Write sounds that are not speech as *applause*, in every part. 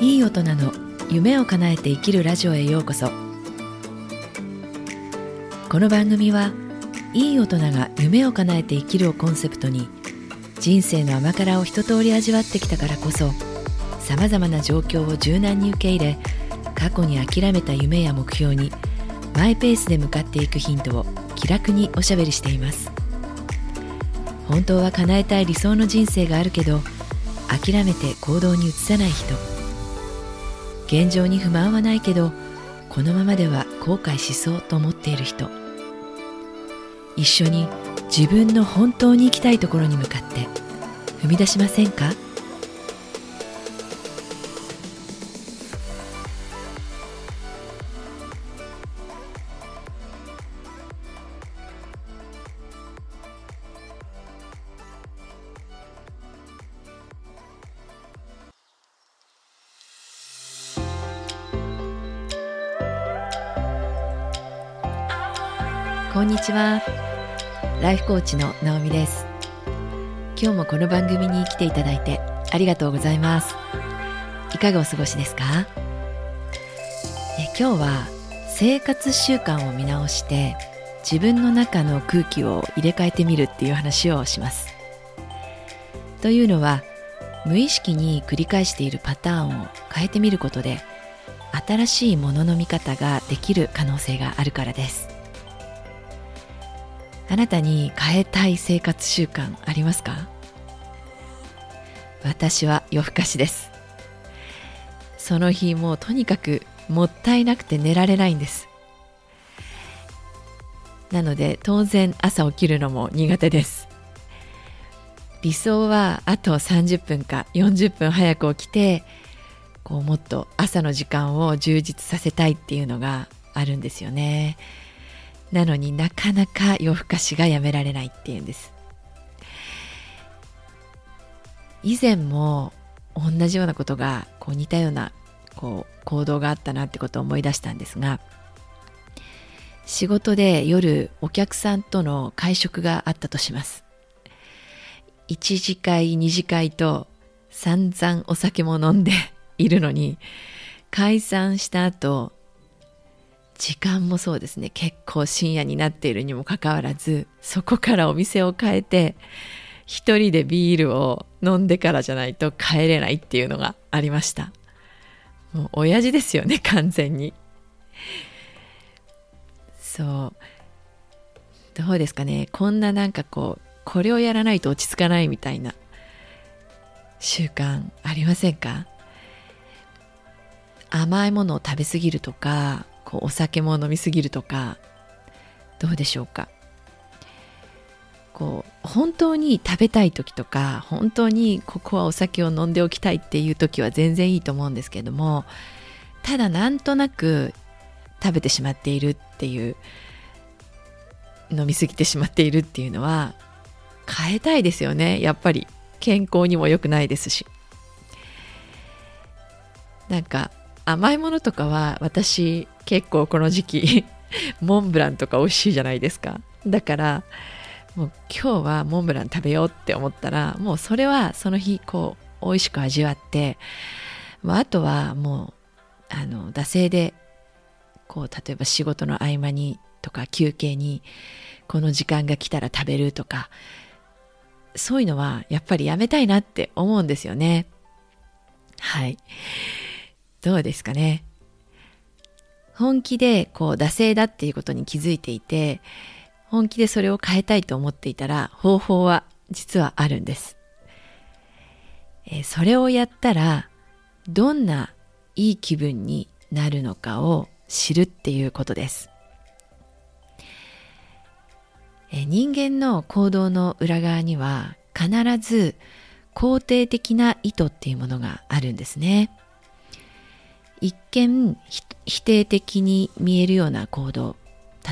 いい大人の夢を叶えて生きるラジオへようこそ。この番組はいい大人が夢を叶えて生きるをコンセプトに人生の甘辛を一通り味わってきたからこそさまざまな状況を柔軟に受け入れ過去に諦めた夢や目標にマイペースで向かっていくヒントを気楽におしゃべりしています。本当は叶えたい理想の人生があるけど諦めて行動に移さない人。現状に不満はないけどこのままでは後悔しそうと思っている人。一緒に自分の本当に行きたいところに向かって踏み出しませんか？こんにちは。ライフコーチのナオミです。今日もこの番組に来ていただいてありがとうございます。いかがお過ごしですか？え今日は生活習慣を見直して自分の中の空気を入れ替えてみるっていう話をします。というのは無意識に繰り返しているパターンを変えてみることで新しいものの見方ができる可能性があるからです。あなたに変えたい生活習慣ありますか？私は夜更かしです。その日もうとにかくもったいなくて寝られないんです。なので当然朝起きるのも苦手です。理想はあと30分か40分早く起きてこうもっと朝の時間を充実させたいっていうのがあるんですよね。なのになかなか夜更かしがやめられないっていうんです。以前も同じようなことがこう似たようなこう行動があったなってことを思い出したんですが仕事で夜お客さんとの会食があったとします。1次会2次会と散々お酒も飲んでいるのに解散した後時間もそうですね。結構深夜になっているにもかかわらずそこからお店を変えて一人でビールを飲んでからじゃないと帰れないっていうのがありました。もう親父ですよね完全に。そう。どうですかね。こんななんかこうこれをやらないと落ち着かないみたいな習慣ありませんか？甘いものを食べ過ぎるとかこうお酒も飲みすぎるとかどうでしょうか？こう本当に食べたい時とか本当にここはお酒を飲んでおきたいっていう時は全然いいと思うんですけどもただなんとなく食べてしまっているっていう飲みすぎてしまっているっていうのは変えたいですよねやっぱり。健康にも良くないですし。なんか甘いものとかは私結構この時期 *laughs* モンブランとか美味しいじゃないですか。だからもう今日はモンブラン食べようって思ったらもうそれはその日こう美味しく味わってまあとはもうあの惰性でこう例えば仕事の合間にとか休憩にこの時間が来たら食べるとかそういうのはやっぱりやめたいなって思うんですよね。はい。どうですかね。本気でこう惰性だっていうことに気づいていて本気でそれを変えたいと思っていたら方法は実はあるんです、え、それをやったらどんないい気分になるのかを知るっていうことです、え、人間の行動の裏側には必ず肯定的な意図っていうものがあるんですね。一見否定的に見えるような行動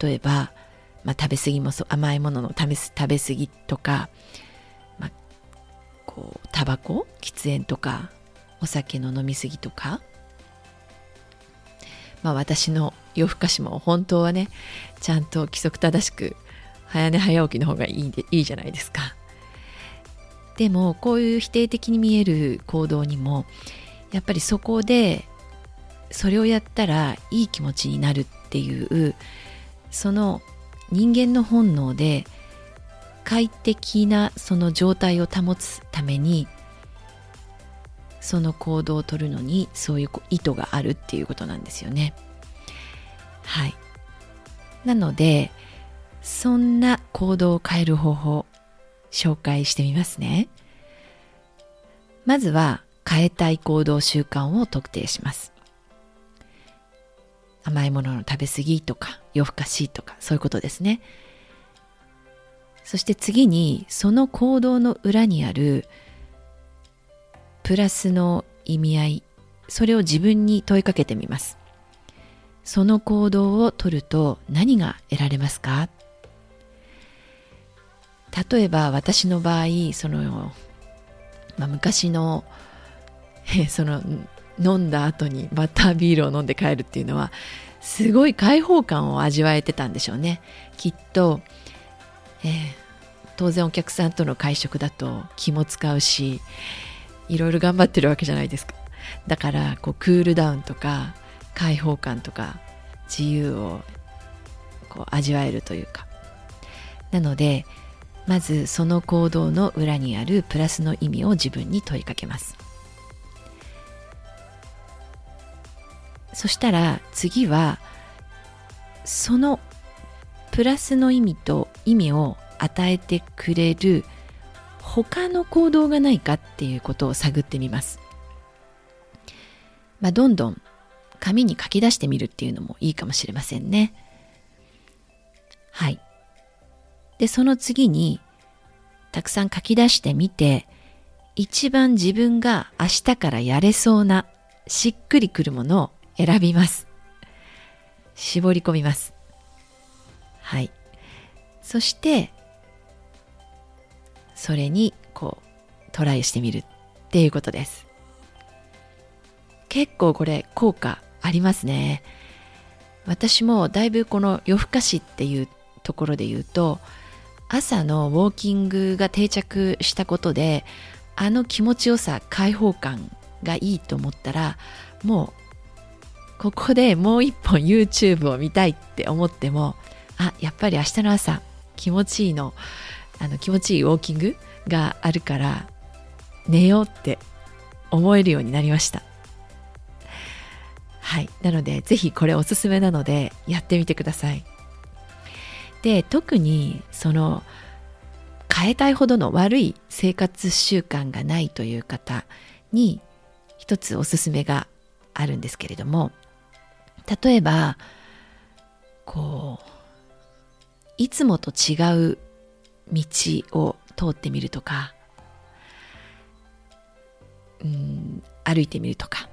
例えば、まあ、食べ過ぎもそう甘いものの食べ食べ過ぎとか、まあ、こうタバコ喫煙とかお酒の飲み過ぎとか、まあ、私の夜更かしも本当はねちゃんと規則正しく早寝早起きの方がいいでいいじゃないですか。でもこういう否定的に見える行動にもやっぱりそこでそれをやったらいい気持ちになるっていうその人間の本能で快適なその状態を保つためにその行動をとるのにそういう意図があるっていうことなんですよね。はい。なのでそんな行動を変える方法紹介してみますね。まずは変えたい行動習慣を特定します。甘いものの食べ過ぎとか夜更かしとかそういうことですね。そして次にその行動の裏にあるプラスの意味合いそれを自分に問いかけてみますその行動をとると何が得られますか？例えば私の場合その、まあ、昔の *laughs* その飲んだ後にバッタービールを飲んで帰るっていうのはすごい開放感を味わえてたんでしょうね。きっと、えー、当然お客さんとの会食だと気も使うしいろいろ頑張ってるわけじゃないですか。だからこうクールダウンとか開放感とか自由をこう味わえるというか。なのでまずその行動の裏にあるプラスの意味を自分に問いかけます。そしたら次はそのプラスの意味と意味を与えてくれる他の行動がないかっていうことを探ってみます。まあ、どんどん紙に書き出してみるっていうのもいいかもしれませんね。はい。で、その次に、たくさん書き出してみて、一番自分が明日からやれそうな、しっくりくるものを選びます。絞り込みます。はい。そして、それにこうトライしてみるっていうことです結構これ効果ありますね私もだいぶこの夜更かしっていうところで言うと朝のウォーキングが定着したことであの気持ちよさ開放感がいいと思ったらもうここでもう一本 YouTube を見たいって思ってもあやっぱり明日の朝気持ちいいのあの気持ちいいウォーキングがあるから寝ようって思えるようになりました。はい。なのでぜひこれおすすめなのでやってみてください。で特にその変えたいほどの悪い生活習慣がないという方に一つおすすめがあるんですけれども例えばこういつもと違う道を通ってみるとか、うん、歩いてみるとか。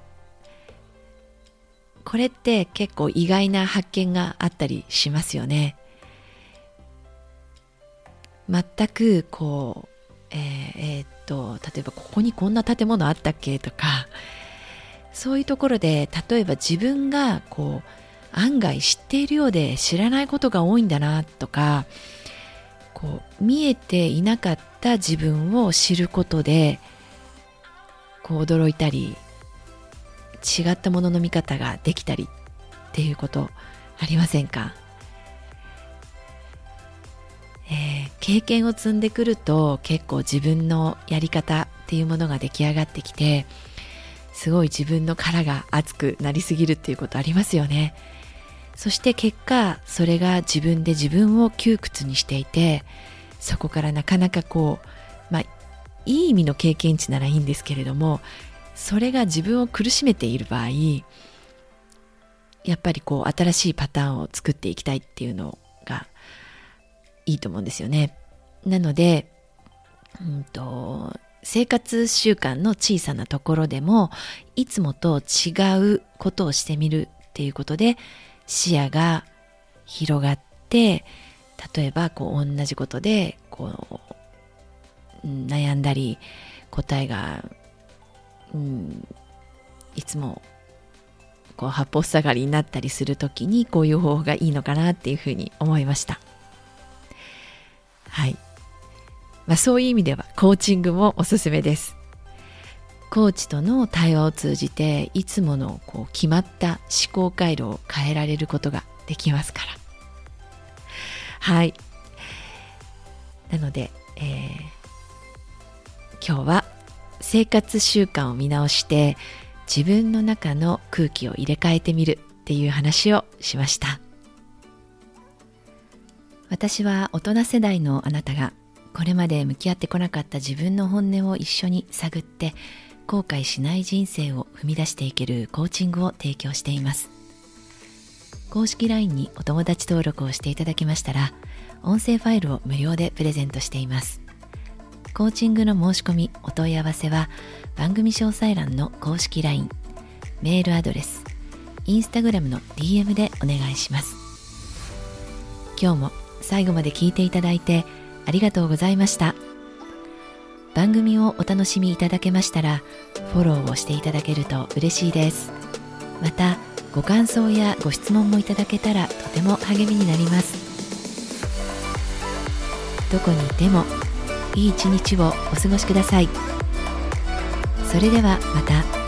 これって結構意外な発見があったりしますよね。全くこう、えー、えー、っと、例えばここにこんな建物あったっけとか、そういうところで、例えば自分がこう、案外知っているようで知らないことが多いんだなとか、こう見えていなかった自分を知ることでこう驚いたり違ったものの見方ができたりっていうことありませんか、えー、経験を積んでくると結構自分のやり方っていうものが出来上がってきてすごい自分の殻が熱くなりすぎるっていうことありますよね。そして結果それが自分で自分を窮屈にしていてそこからなかなかこうまあいい意味の経験値ならいいんですけれどもそれが自分を苦しめている場合やっぱりこう新しいパターンを作っていきたいっていうのがいいと思うんですよね。なので、うんと、生活習慣の小さなところでもいつもと違うことをしてみるっていうことで視野が広がって例えばこう同じことでこう悩んだり答えが、うん、いつもこう八方塞がりになったりする時にこういう方法がいいのかなっていうふうに思いました。はい、まあ、そういう意味ではコーチングもおすすめです。コーチとの対話を通じていつものこう決まった思考回路を変えられることができますから。はい。なので、えー、今日は生活習慣を見直して自分の中の空気を入れ替えてみるっていう話をしました。私は大人世代のあなたがこれまで向き合ってこなかった自分の本音を一緒に探って後悔しない人生を踏み出していけるコーチングを提供しています。公式 LINE にお友達登録をしていただきましたら音声ファイルを無料でプレゼントしています。コーチングの申し込みお問い合わせは番組詳細欄の公式 LINE メールアドレスインスタグラムの DM でお願いします。今日も最後まで聞いていただいてありがとうございました。番組をお楽しみいただけましたらフォローをしていただけると嬉しいです。またご感想やご質問もいただけたらとても励みになります。どこにいてもいい一日をお過ごしください。それではまた。